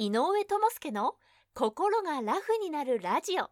井上智介の心がラフになるラジオ。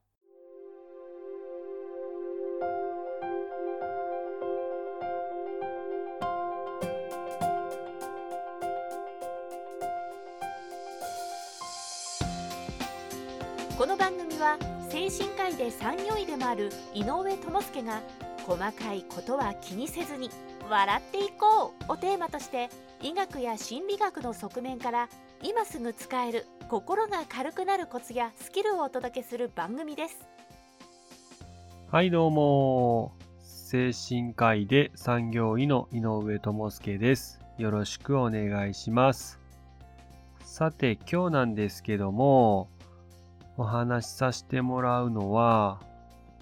この番組は精神科医で産業医でもある井上智介が細かいことは気にせずに笑っていこうをテーマとして医学や心理学の側面から今すぐ使える心が軽くなるコツやスキルをお届けする番組です。はいどうも。精神科医で産業医の井上智介です。よろしくお願いします。さて今日なんですけどもお話しさせてもらうのは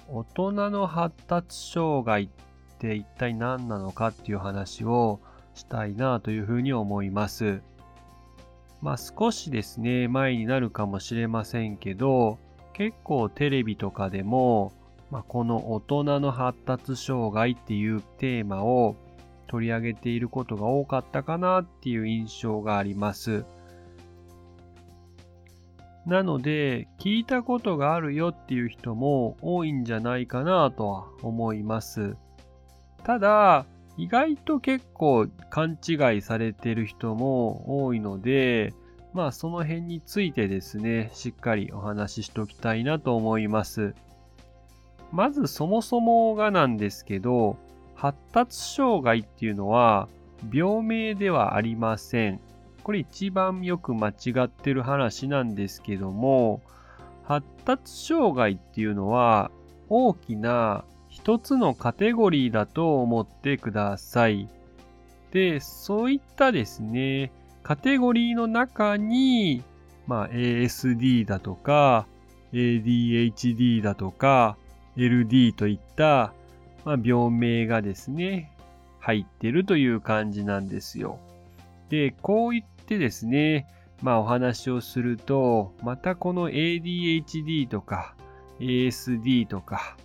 大人の発達障害って一体何なのかっていう話をしたいなというふうに思います。まあ少しですね、前になるかもしれませんけど、結構テレビとかでも、まあ、この大人の発達障害っていうテーマを取り上げていることが多かったかなっていう印象があります。なので、聞いたことがあるよっていう人も多いんじゃないかなとは思います。ただ、意外と結構勘違いされてる人も多いので、まあその辺についてですね、しっかりお話ししておきたいなと思います。まずそもそもがなんですけど、発達障害っていうのは病名ではありません。これ一番よく間違ってる話なんですけども、発達障害っていうのは大きな一つのカテゴリーだと思ってください。で、そういったですね、カテゴリーの中に、まあ、ASD だとか、ADHD だとか、LD といった、まあ、病名がですね、入ってるという感じなんですよ。で、こう言ってですね、まあお話をすると、またこの ADHD とか ASD とか、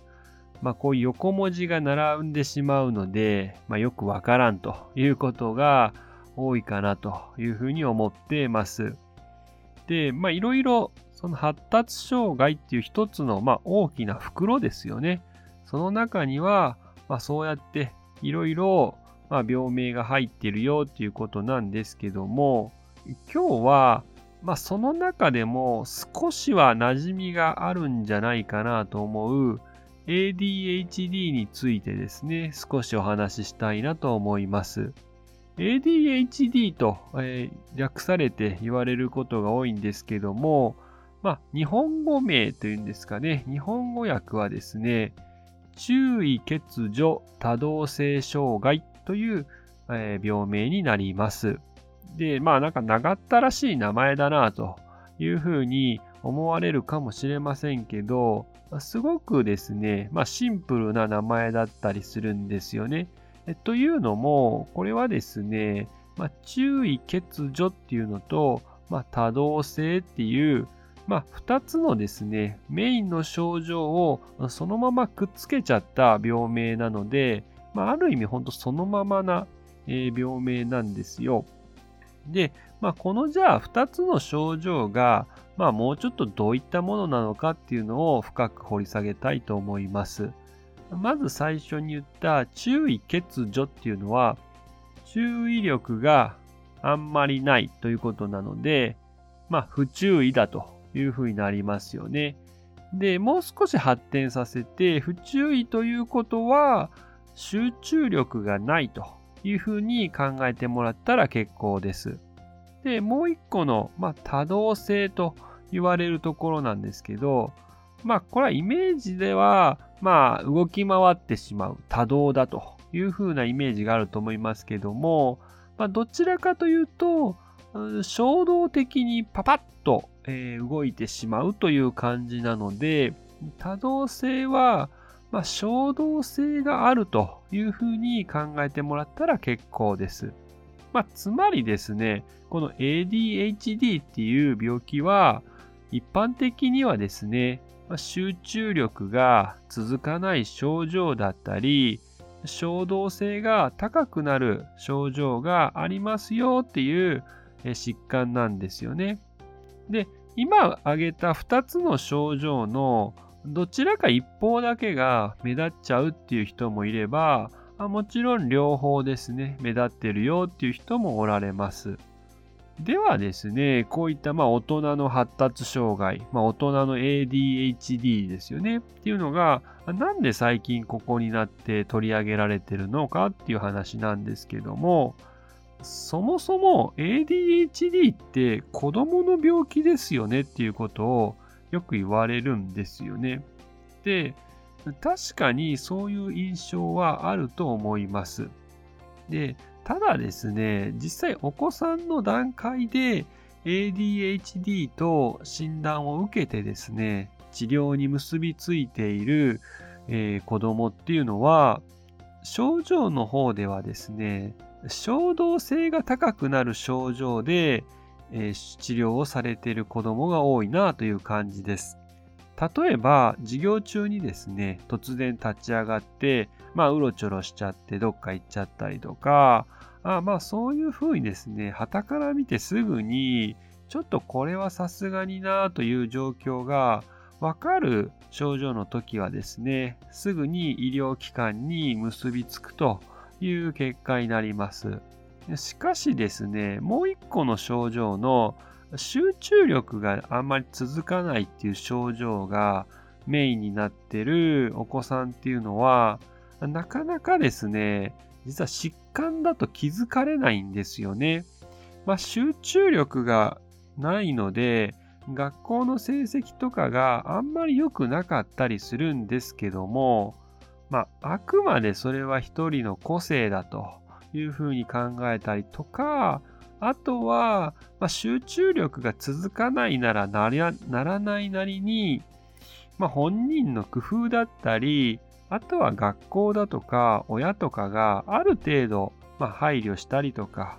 まあこういう横文字が並んでしまうので、まあよくわからんということが多いかなというふうに思ってます。で、まあいろいろその発達障害っていう一つのまあ大きな袋ですよね。その中には、まあそうやっていろいろまあ病名が入ってるよっていうことなんですけども、今日はまあその中でも少しは馴染みがあるんじゃないかなと思う ADHD についてですね、少しお話ししたいなと思います。ADHD と、えー、略されて言われることが多いんですけども、まあ、日本語名というんですかね、日本語訳はですね、注意欠如多動性障害という、えー、病名になります。で、まあなんか長ったらしい名前だなというふうに思われるかもしれませんけど、すごくですね、まあ、シンプルな名前だったりするんですよね。というのも、これはですね、まあ、注意欠如っていうのと、まあ、多動性っていう、まあ、2つのですね、メインの症状をそのままくっつけちゃった病名なので、まあ、ある意味本当そのままな、え病名なんですよ。で、まあ、このじゃあ2つの症状が、まあ、もうちょっとどういったものなのかっていうのを深く掘り下げたいと思います。まず最初に言った注意欠如っていうのは、注意力があんまりないということなので、まあ、不注意だというふうになりますよね。で、もう少し発展させて、不注意ということは、集中力がないというふうに考えてもらったら結構です。で、もう一個の、まあ、多動性と言われるところなんですけど、まあ、これはイメージでは、まあ、動き回ってしまう多動だというふうなイメージがあると思いますけども、まあ、どちらかというと、衝動的にパパッと、え、動いてしまうという感じなので、多動性は、まあ、衝動性があるというふうに考えてもらったら結構です。まあ、つまりですね、この ADHD っていう病気は、一般的にはですね、集中力が続かない症状だったり、衝動性が高くなる症状がありますよっていう疾患なんですよね。で、今挙げた2つの症状のどちらか一方だけが目立っちゃうっていう人もいれば、もちろん両方ですね、目立ってるよっていう人もおられます。ではですね、こういったまあ大人の発達障害、まあ、大人の ADHD ですよねっていうのが、なんで最近ここになって取り上げられてるのかっていう話なんですけども、そもそも ADHD って子供の病気ですよねっていうことをよく言われるんですよね。で、確かにそういう印象はあると思います。で、ただですね、実際お子さんの段階で ADHD と診断を受けてですね、治療に結びついている、えー、子供っていうのは、症状の方ではですね、衝動性が高くなる症状で、えー、治療をされている子供が多いなという感じです。例えば、授業中にですね、突然立ち上がって、まあ、うろちょろしちゃってどっか行っちゃったりとか、あまあ、そういうふうにですね、旗から見てすぐに、ちょっとこれはさすがになという状況がわかる症状の時はですね、すぐに医療機関に結びつくという結果になります。しかしですね、もう一個の症状の集中力があんまり続かないっていう症状がメインになってるお子さんっていうのは、なかなかですね、実は疾患だと気づかれないんですよね。まあ、集中力がないので、学校の成績とかがあんまり良くなかったりするんですけども、まあ、あくまでそれは一人の個性だというふうに考えたりとか、あとは、まあ、集中力が続かないならならないなりに、まあ、本人の工夫だったり、あとは学校だとか親とかがある程度、まあ、配慮したりとか、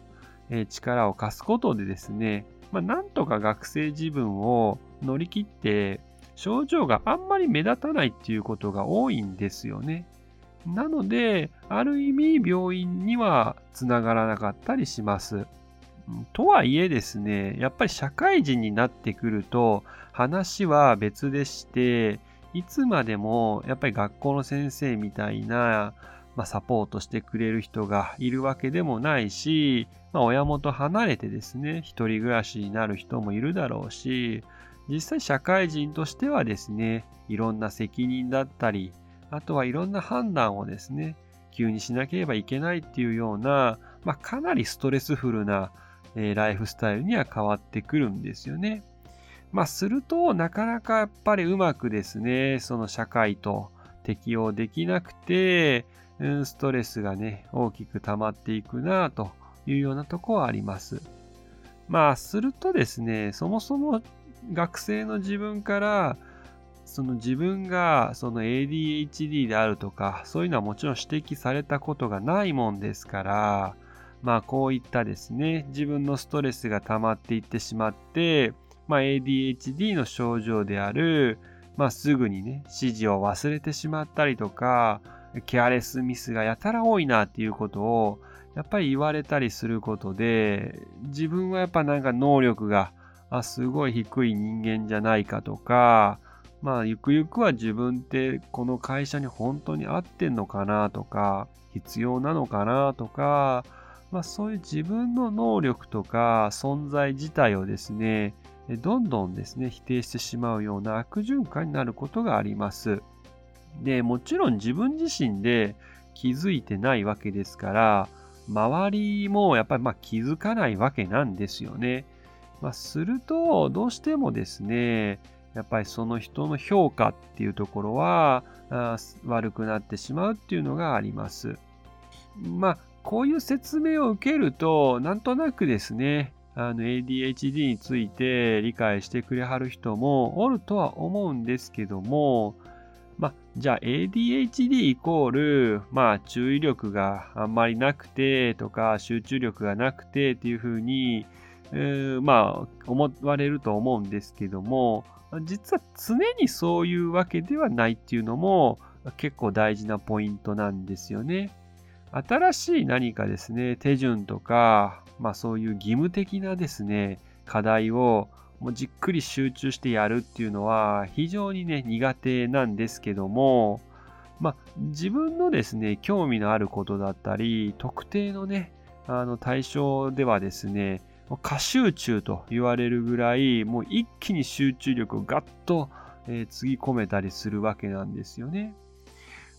えー、力を貸すことでですね、まあ、なんとか学生自分を乗り切って症状があんまり目立たないっていうことが多いんですよね。なので、ある意味病院にはつながらなかったりします。とはいえですね、やっぱり社会人になってくると話は別でして、いつまでもやっぱり学校の先生みたいな、まあ、サポートしてくれる人がいるわけでもないし、まあ、親元離れてですね、一人暮らしになる人もいるだろうし、実際社会人としてはですね、いろんな責任だったり、あとはいろんな判断をですね、急にしなければいけないっていうような、まあ、かなりストレスフルなえー、ライフスタイルには変わってくるんですよね。まあ、すると、なかなかやっぱりうまくですね、その社会と適応できなくて、うん、ストレスがね、大きく溜まっていくなというようなとこはあります。まあ、するとですね、そもそも学生の自分から、その自分がその ADHD であるとか、そういうのはもちろん指摘されたことがないもんですから、まあこういったですね、自分のストレスが溜まっていってしまって、まあ ADHD の症状である、まあすぐにね、指示を忘れてしまったりとか、ケアレスミスがやたら多いなっていうことを、やっぱり言われたりすることで、自分はやっぱなんか能力が、あ、すごい低い人間じゃないかとか、まあゆくゆくは自分ってこの会社に本当に合ってんのかなとか、必要なのかなとか、まあ、そういう自分の能力とか存在自体をですね、どんどんですね、否定してしまうような悪循環になることがあります。で、もちろん自分自身で気づいてないわけですから、周りもやっぱりま気づかないわけなんですよね。まあ、すると、どうしてもですね、やっぱりその人の評価っていうところは悪くなってしまうっていうのがあります。まあ、こういう説明を受けると、なんとなくですね、あの ADHD について理解してくれはる人もおるとは思うんですけども、まあ、じゃあ ADHD イコール、まあ、注意力があんまりなくてとか、集中力がなくてっていうふうに、えー、まあ、思われると思うんですけども、実は常にそういうわけではないっていうのも結構大事なポイントなんですよね。新しい何かですね、手順とか、まあそういう義務的なですね、課題をもうじっくり集中してやるっていうのは非常にね、苦手なんですけども、まあ、自分のですね、興味のあることだったり、特定のね、あの対象ではですね、過集中と言われるぐらい、もう一気に集中力をガッと、えー、つぎ込めたりするわけなんですよね。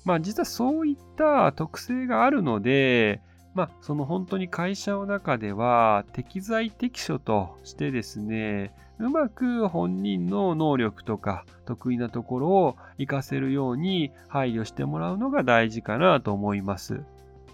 まあ実はそういった特性があるので、まあその本当に会社の中では適材適所としてですね、うまく本人の能力とか得意なところを活かせるように配慮してもらうのが大事かなと思います。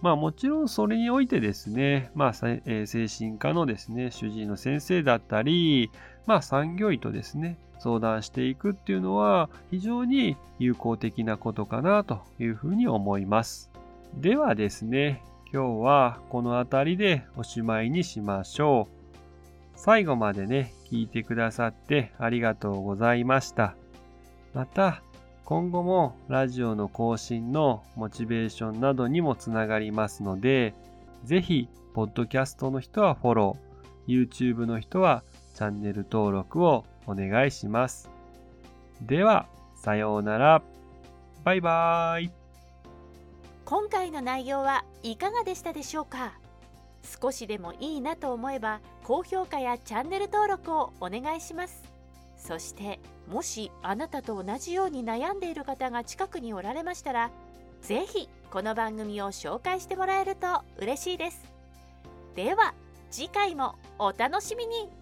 まあもちろんそれにおいてですね、まあ、え精神科のですね、主治医の先生だったり、まあ産業医とですね、相談していくっていうのは非常に有効的なことかなというふうに思います。ではですね、今日はこの辺りでおしまいにしましょう。最後までね、聞いてくださってありがとうございました。また、今後もラジオの更新のモチベーションなどにもつながりますので、ぜひ、ポッドキャストの人はフォロー、YouTube の人はチャンネル登録をお願いします。では、さようなら。バイバーイ。今回の内容はいかがでしたでしょうか？少しでもいいなと思えば高評価やチャンネル登録をお願いします。そしてもしあなたと同じように悩んでいる方が近くにおられましたら是非この番組を紹介してもらえると嬉しいです。では次回もお楽しみに。